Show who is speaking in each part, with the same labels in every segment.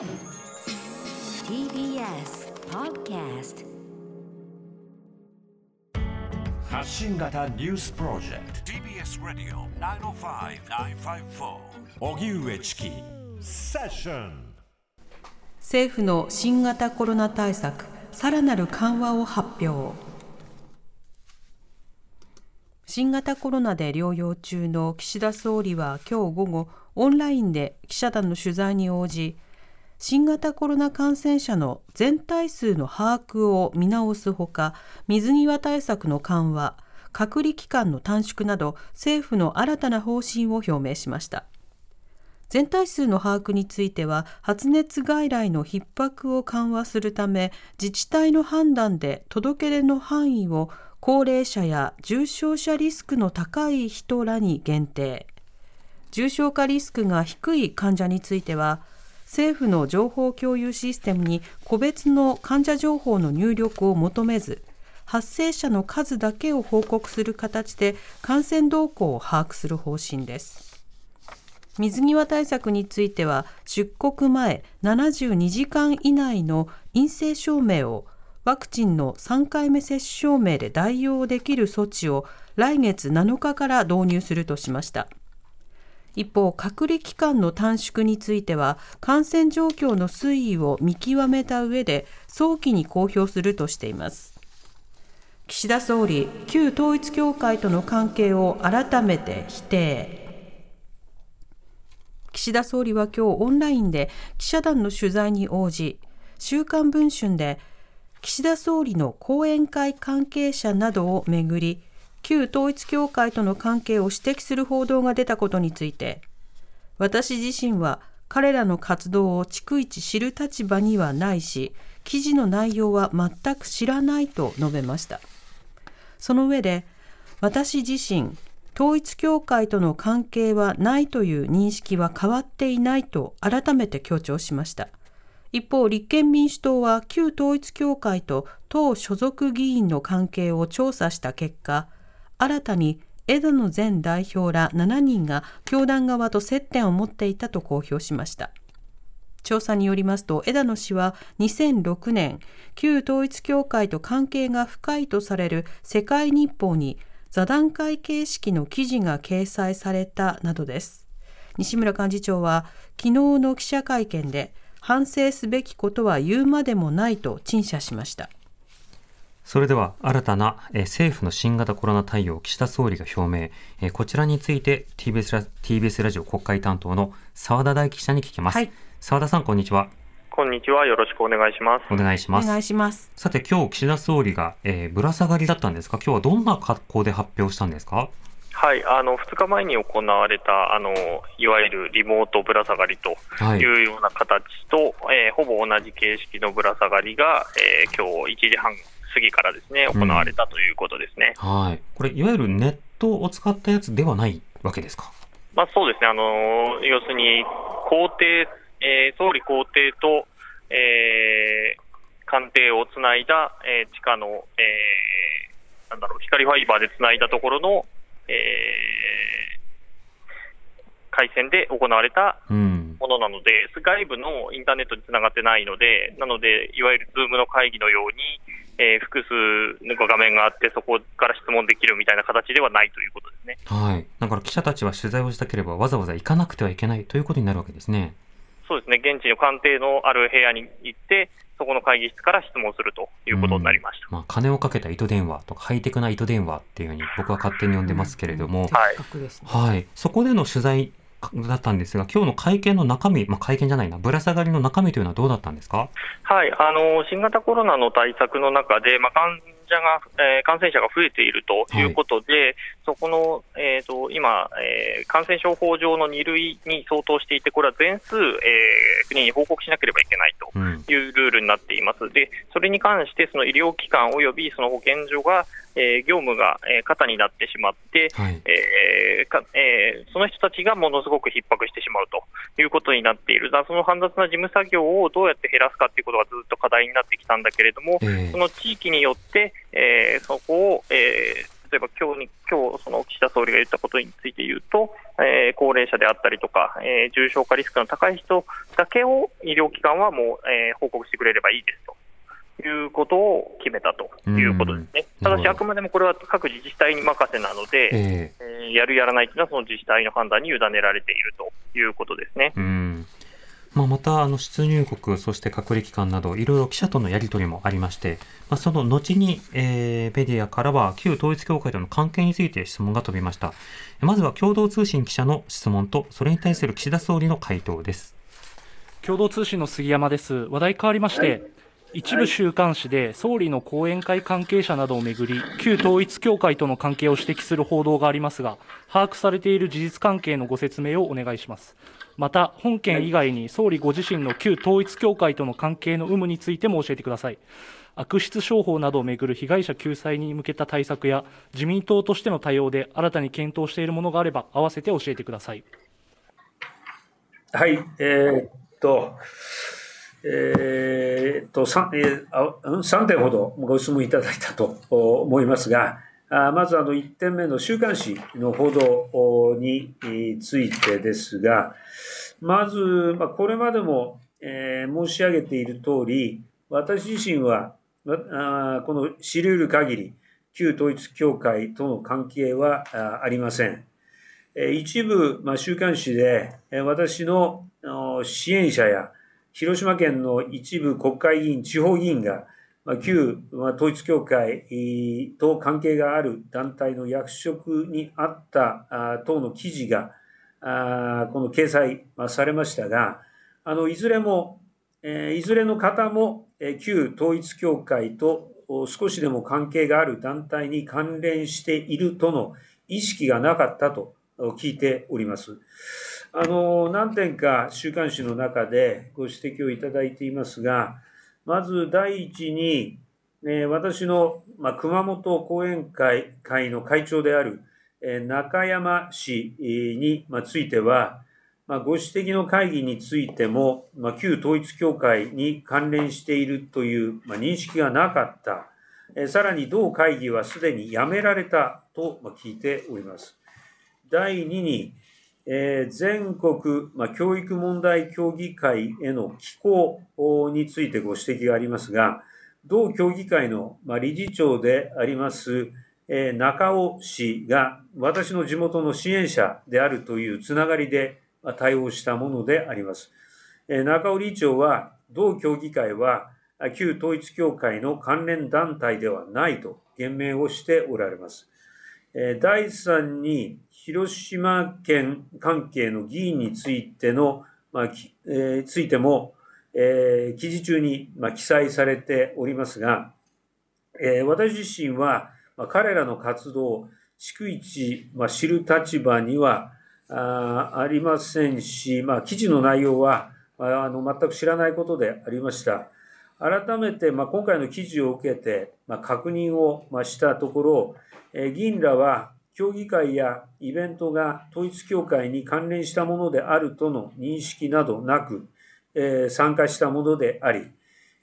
Speaker 1: TBS Podcast
Speaker 2: 発信型ニュースプロジェクト。
Speaker 3: TBS Radio 905-954
Speaker 2: 荻上チキ。セッション
Speaker 4: 政府の新型コロナ対策さらなる緩和を発表。新型コロナで療養中の岸田総理は今日午後オンラインで記者団の取材に応じ新型コロナ感染者の全体数の把握を見直すほか水際対策の緩和隔離期間の短縮など政府の新たな方針を表明しました。全体数の把握については発熱外来の逼迫を緩和するため自治体の判断で届け出の範囲を高齢者や重症者リスクの高い人らに限定。重症化リスクが低い患者については政府の情報共有システムに個別の患者情報の入力を求めず発生者の数だけを報告する形で感染動向を把握する方針です。水際対策については出国前72時間以内の陰性証明をワクチンの3回目接種証明で代用できる措置を来月7日から導入するとしました。一方隔離期間の短縮については感染状況の推移を見極めた上で早期に公表するとしています。岸田総理旧統一教会との関係を改めて否定。岸田総理は今日オンラインで記者団の取材に応じ週刊文春で岸田総理の後援会関係者などをめぐり旧統一教会との関係を指摘する報道が出たことについて私自身は彼らの活動を逐一知る立場にはないし記事の内容は全く知らないと述べました。その上で私自身統一教会との関係はないという認識は変わっていないと改めて強調しました。一方立憲民主党は旧統一教会と党所属議員の関係を調査した結果新たに枝野前代表ら7人が教団側と接点を持っていたと公表しました。調査によりますと枝野氏は2006年旧統一教会と関係が深いとされる世界日報に座談会形式の記事が掲載されたなどです。西村幹事長は昨日の記者会見で反省すべきことは言うまでもないと陳謝しました。
Speaker 5: それでは新たなえー政府の新型コロナ対応を岸田総理が表明、えーこちらについて TBS ラ TBS ラジオ国会担当の澤田大記者に聞きます。
Speaker 4: はい
Speaker 5: 澤田さんこんにちは。
Speaker 6: こんにちは。よろしくお願いします。
Speaker 5: お願いします。
Speaker 4: お願いします
Speaker 5: さて今日岸田総理が、えーぶら下がりだったんですか？今日はどんな格好で発表したんですか？
Speaker 6: はい、あの2日前に行われたあのいわゆるリモートぶら下がりと
Speaker 5: はい
Speaker 6: いうような形と、えーほぼ同じ形式のぶら下がりが、えー今日1時半過ぎからですね行われたということですね。
Speaker 5: はい。これいわゆるネットを使ったやつではないわけですか？
Speaker 6: まあ、そうですね、あの要するに皇帝、えー総理公邸と、えー官邸をつないだ、えー地下の、えーなんだろう、光ファイバーでつないだところの、えー回線で行われた
Speaker 5: うん。
Speaker 6: ものなので、外部のインターネットにつながってないので、なので、いわゆる Zoom の会議のように、えー複数の画面があって、そこから質問できるみたいな形ではないということですね。
Speaker 5: はい。だから記者たちは取材をしたければわざわざ行かなくてはいけないということになるわけですね。
Speaker 6: そうですね、現地の官邸のある部屋に行って、そこの会議室から質問するということになりました。
Speaker 5: まあ、金をかけた糸電話とかハイテクな糸電話っていうふうに僕は勝手に呼んでますけれども、
Speaker 6: はい
Speaker 5: はい。そこでの取材だったんですが、今日の会見の中身、まあ、会見じゃないな、ぶら下がりの中身というのはどうだったんですか？
Speaker 6: はい、あの新型コロナの対策の中で、まあ、患者が、えー感染者が増えているということで、そこの、えー、と今、えー感染症法上の2類に相当していて、これは全数、えー国に報告しなければいけないと。
Speaker 5: うん。
Speaker 6: いうルールになっています。で、それに関して、その医療機関及びその保健所が、えー業務が、えー過多になってしまって、
Speaker 5: はい。
Speaker 6: えーかえーその人たちがものすごく逼迫してしまうということになっている、だその煩雑な事務作業をどうやって減らすかということがずっと課題になってきたんだけれども、
Speaker 5: えー
Speaker 6: その地域によって、えーそこを、えー例えば今日に今日その岸田総理が言ったことについて言うと、えー、高齢者であったりとか、えー、重症化リスクの高い人だけを医療機関はもう、えー、報告してくれればいいですと。いうことを決めたということですね。ただし、あくまでもこれは各自治体に任せなので、えー、えー、やる、やらないというのは、その自治体の判断に委ねられているということですね。
Speaker 5: うんまあ、またあの出入国、そして隔離期間など、いろいろ記者とのやり取りもありまして、まあ、その後に、えー、メディアからは旧統一教会との関係について質問が飛びました。まずは共同通信記者の質問と、それに対する岸田総理の回答です。
Speaker 7: 共同通信の杉山です。話題変わりまして、はい、一部週刊誌で総理の後援会関係者などをめぐり、旧統一教会との関係を指摘する報道がありますが、把握されている事実関係のご説明をお願いします。また、本件以外に総理ご自身の旧統一教会との関係の有無についても教えてください。悪質商法などをめぐる被害者救済に向けた対策や、自民党としての対応で新たに検討しているものがあれば、合わせて教えてください。
Speaker 8: はい、えー、っと、えー、と 3, えー、3点ほどご質問いただいたと思いますが、あまずあの1点目の週刊誌の報道についてですが、まず、まあ、これまでも、え、申し上げている通り、私自身は、あこの知り得る限り、旧統一教会との関係はありません。一部、まあ、週刊誌で、私の支援者や、広島県の一部国会議員、地方議員が、旧統一教会と関係がある団体の役職にあった等の記事が、この掲載されましたが、あの、いずれも、いずれの方も、旧統一教会と少しでも関係がある団体に関連しているとの意識がなかったと聞いております。あの、何点か週刊誌の中でご指摘をいただいていますが、まず第一に、え私の、まあ熊本後援会会の会長である、え中山氏に、まあついては、まあご指摘の会議についても、まあ旧統一教会に関連しているという、まあ認識がなかった。えさらに同会議はすでにやめられたと、まあ聞いております。第2に、え全国、ま教育問題協議会への寄稿についてご指摘がありますが、同協議会の、ま理事長であります、え中尾氏が私の地元の支援者であるというつながりで対応したものであります。え中尾理事長は、同協議会は旧統一教会の関連団体ではないと言明をしておられます。第3に、広島県関係の議員についての、まあえー、ついても、えー、記事中に、まあ、記載されておりますが、えー、私自身は、まあ、彼らの活動を、逐一、まあ、知る立場にはあありませんし、まあ、記事の内容は、あの全く知らないことでありました。改めて、まあ、今回の記事を受けて、まあ、確認を、まあ、したところ、えー、議員らは、協議会やイベントが統一教会に関連したものであるとの認識などなく、えー、参加したものであり、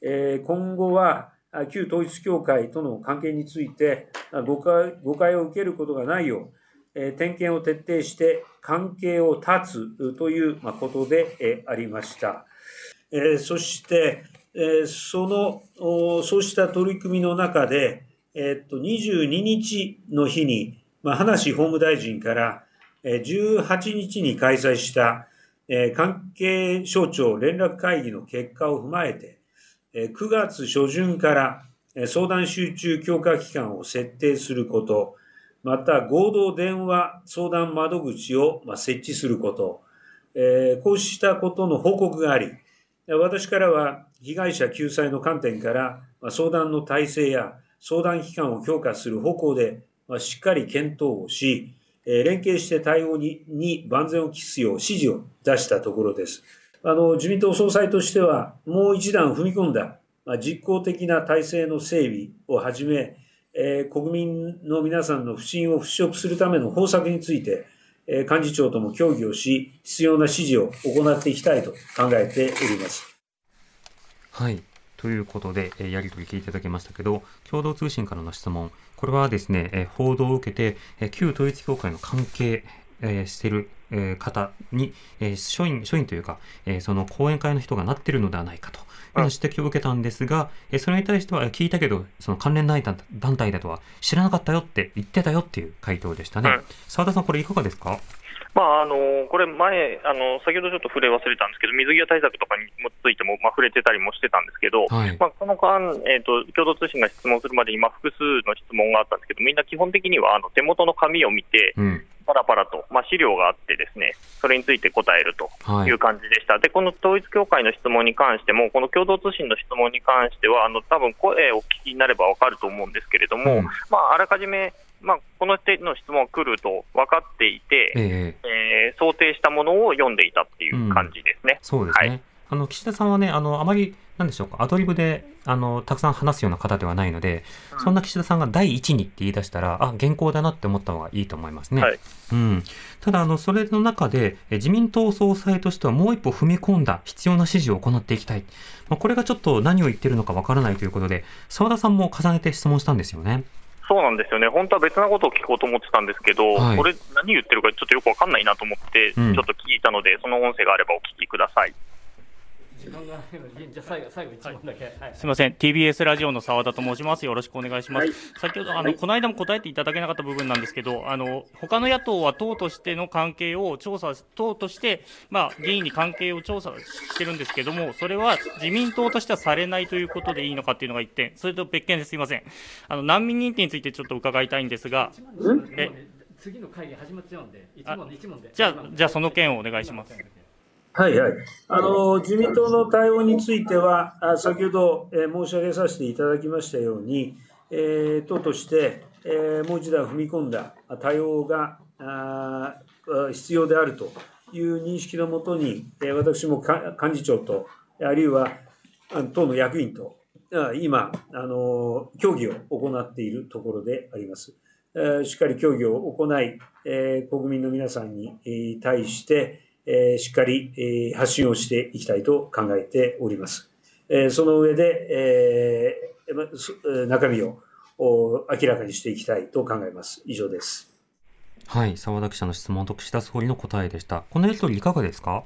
Speaker 8: えー、今後は旧統一教会との関係について誤解誤解を受けることがないよう、えー、点検を徹底して関係を断つということで、えー、ありました。えー、そして、えー、その、そうした取り組みの中で、えー、っと、22日の日に、まあ、葉梨法務大臣から、18日に開催した関係省庁連絡会議の結果を踏まえて、9月初旬から相談集中強化期間を設定すること、また合同電話相談窓口を設置すること、こうしたことの報告があり、私からは被害者救済の観点から相談の体制や相談期間を強化する方向でしっかり検討をし、連携して対応にに万全を期すよう指示を出したところです。あの、自民党総裁としては、もう一段踏み込んだ、ま実効的な体制の整備をはじめ、え国民の皆さんの不信を払拭するための方策について、え幹事長とも協議をし、必要な指示を行っていきたいと考えております。
Speaker 5: はい。ということで、えーやり取り聞いていただきましたけど、共同通信からの質問、これはですね、えー報道を受けて、えー旧統一教会の関係、えーしている、えー方に、えー署員、署員というか、えーその講演会の人がなっているのではないかと。指摘を受けたんですが、えーそれに対してはえー聞いたけど、その関連団体団体だとは知らなかったよって言ってたよっていう回答でしたね。
Speaker 6: うん
Speaker 5: 澤田さん、これいかがですか？
Speaker 6: まあ、あのこれ前あの、先ほどちょっと触れ忘れたんですけど、水際対策とかにもついても、まあ、触れてたりもしてたんですけど、
Speaker 5: はい。
Speaker 6: まあ、この間、えーと、共同通信が質問するまで今、複数の質問があったんですけど、みんな基本的にはあの手元の紙を見て、
Speaker 5: うん。
Speaker 6: パラパラと、まあ、資料があって、ですねそれについて答えると
Speaker 5: はい
Speaker 6: いう感じでした、でこの統一教会の質問に関しても、この共同通信の質問に関しては、あの多分声をお聞きになれば分かると思うんですけれども、
Speaker 5: うん
Speaker 6: まあ、あらかじめ、まあ、この手の質問が来ると分かっていて、
Speaker 5: ええ
Speaker 6: えー想定したものを読んでいたっていう感じですね。
Speaker 5: そうですね。
Speaker 6: はい
Speaker 5: あの岸田さんはね、あのあまりなんでしょうか、アドリブであのたくさん話すような方ではないので、そんな岸田さんが第一にって言い出したら、あ原稿だなって思った方がいいと思いますね。
Speaker 6: はい
Speaker 5: うん、ただあの、それの中でえ自民党総裁としてはもう一歩踏み込んだ必要な指示を行っていきたい、まあ、これがちょっと何を言ってるのかわからないということで、澤田さんも重ねて質問したんですよね。
Speaker 6: そうなんですよね、本当は別なことを聞こうと思ってたんですけど、
Speaker 5: はい。
Speaker 6: これ、何言ってるかちょっとよくわかんないなと思って、ち
Speaker 5: うん。
Speaker 6: ょっと聞いたので、その音声があればお聞きください。
Speaker 9: 時間がないので、じゃあ最後、最後一問だけ。はい
Speaker 7: すみません、TBS ラジオの澤田と申します。よろしくお願いします。
Speaker 8: はい
Speaker 7: 先ほどあの、この間も答えていただけなかった部分なんですけど、あの他の野党は党としての関係を調査、党としてまあ議員に関係を調査してるんですけども、それは自民党としてはされないということでいいのかっていうのが一点、それと別件ですみません。あの難民認定についてちょっと伺いたいんですが、え？
Speaker 9: 次の会議始まっちゃうんで、一問で一問で。
Speaker 7: じゃあじゃあその件をお願いします。
Speaker 8: はいはい。あの、自民党の対応については、あ先ほど、えー申し上げさせていただきましたように、えー党として、えーもう一段踏み込んだあ対応があ必要であるという認識のもとに、えー私もか幹事長と、あるいは党の役員と、あ今、あの、協議を行っているところであります。えーしっかり協議を行い、えー国民の皆さんにえー対して、えーしっかりえー発信をしていきたいと考えております。えーその上で、えー中身をお明らかにしていきたいと考えます。以上です。
Speaker 5: はい、澤田記者の質問と岸田総理の答えでした。このやりとりいかがですか？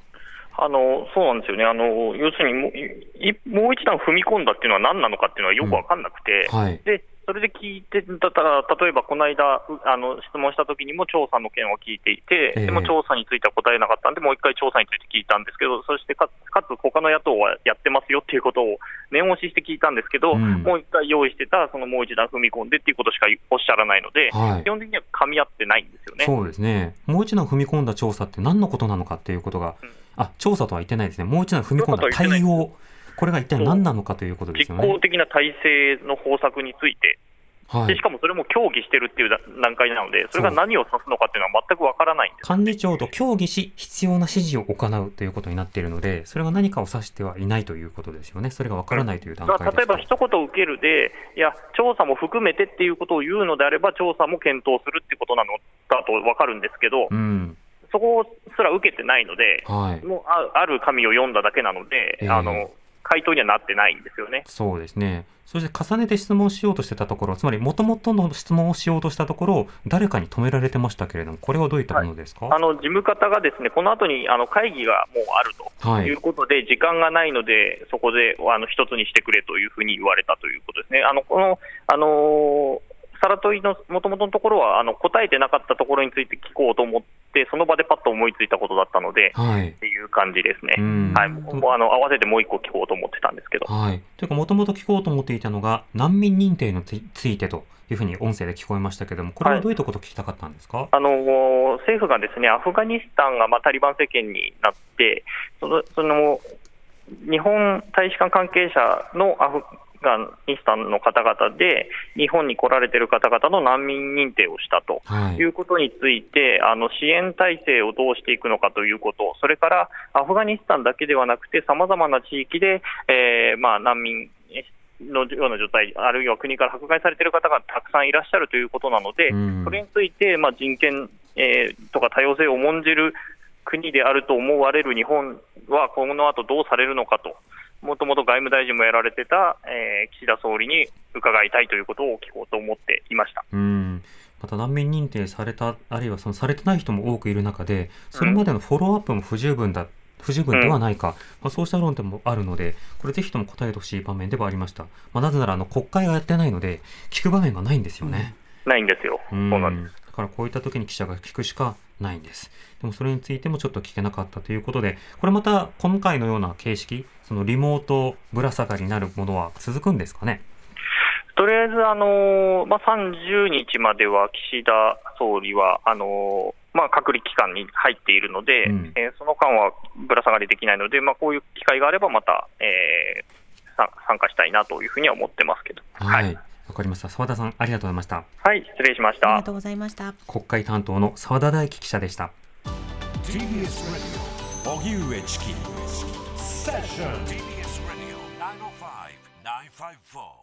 Speaker 6: あのそうなんですよね、あの要するにもういもう一段踏み込んだっていうのは何なのかっていうのはよく分かんなくて、
Speaker 5: はい。
Speaker 6: でそれで聞いて例えばこの間、うあの質問した時にも調査の件を聞いていて、
Speaker 5: ええ
Speaker 6: でも調査については答えなかったんで、もう一回調査について聞いたんですけど、そしてかかつ、他の野党はやってますよっていうことを念押しして聞いたんですけど、
Speaker 5: うん
Speaker 6: もう一回用意してた、そのもう一段踏み込んでっていうことしかおっしゃらないので、
Speaker 5: はい
Speaker 6: 基本的には噛み合ってないんですよね。
Speaker 5: そうですね。もう一段踏み込んだ調査って何のことなのかっていうことが、
Speaker 6: うん
Speaker 5: あ、調査とは言ってないですね。もう一段踏み込んだ対応。これが一体何なのかということです
Speaker 6: 実
Speaker 5: よね。
Speaker 6: 効的な体制の方策について、
Speaker 5: はい
Speaker 6: でし。かもそれも協議してるっていう段階なので、それが何を指すのかっていうのは全くわからないんです。
Speaker 5: 幹事長と協議し、必要な指示を行うということになっているので、それが何かを指してはいないということですよね。それがわからないという段階
Speaker 6: 例えば一言受けるで、いや、調査も含めてっていうことを言うのであれば、調査も検討するっていうことなのだと分かるんですけど、
Speaker 5: うん。
Speaker 6: そこすら受けてないので、
Speaker 5: はい。
Speaker 6: もうあある紙を読んだだけなので、
Speaker 5: ええ
Speaker 6: あの回答にはなってないんですよね。
Speaker 5: そうですね。そして重ねて質問しようとしてたところ、つまり元々の質問をしようとしたところ、誰かに止められてましたけれども、これはどういったものですか、
Speaker 6: あの事務方がですねこの後にあの会議がもうあると
Speaker 5: はい
Speaker 6: いうことで、時間がないので、そこであの一つにしてくれというふうに言われたということですね。あのこのあのーサラトイのもともとのところはあの答えてなかったところについて聞こうと思って、その場でパッと思いついたことだったので、
Speaker 5: はい
Speaker 6: っ。感じですね。
Speaker 5: うん。
Speaker 6: はい、もうあの合わせてもう一個聞こうと思ってたんですけど、
Speaker 5: はい。というか、もともと聞こうと思っていたのが、難民認定につついてというふうに音声で聞こえましたけれども、これはどういったことを聞きたかったんですか、
Speaker 6: あの政府がですねアフガニスタンが、まあ、タリバン政権になって、そのその日本大使館関係者のアフガニスタンの方々で、日本に来られている方々の難民認定をしたと。
Speaker 5: はい
Speaker 6: い。うことについて、あの支援体制をどうしていくのかということ、それからアフガニスタンだけではなくて、さまざまな地域で、えーまあ、難民のような状態、あるいは国から迫害されている方がたくさんいらっしゃるということなので、
Speaker 5: うん
Speaker 6: それについて、まあ、人権、えーとか多様性を重んじる国であると思われる日本は、この後どうされるのかと。もともと外務大臣もやられてた、えー岸田総理に伺いたいということを聞こうと思っていました。
Speaker 5: うんまた難民認定された、あるいはそのされてない人も多くいる中で、それまでのフォローアップも不十分だ、不十分ではないか、まあ、そうした論点もあるので、これぜひとも答えてほしい場面ではありました。まあ、なぜならあの国会がやってないので、聞く場面がないんですよね。
Speaker 6: ないんですよ。
Speaker 5: うん
Speaker 6: そうなんです。
Speaker 5: だからこういった時に記者が聞くしかないんです。でもそれについてもちょっと聞けなかったということで、これまた今回のような形式、そのリモートぶら下がりになるものは続くんですかね？
Speaker 6: とりあえず、あのーまあ、30日までは岸田総理はあのーまあ、隔離期間に入っているので、
Speaker 5: うん
Speaker 6: えーその間はぶら下がりできないので、まあ、こういう機会があれば、また、えーさ参加したいなというふうには思ってますけど。
Speaker 5: はい。わ、かりました。澤田さん、ありがとうございました。
Speaker 6: はい、失礼しました
Speaker 4: ありが。とうございました。
Speaker 5: 国会担当の澤田大樹記者でした。
Speaker 2: TBS Radio 荻上チキセッション
Speaker 3: TBS Radio 905 954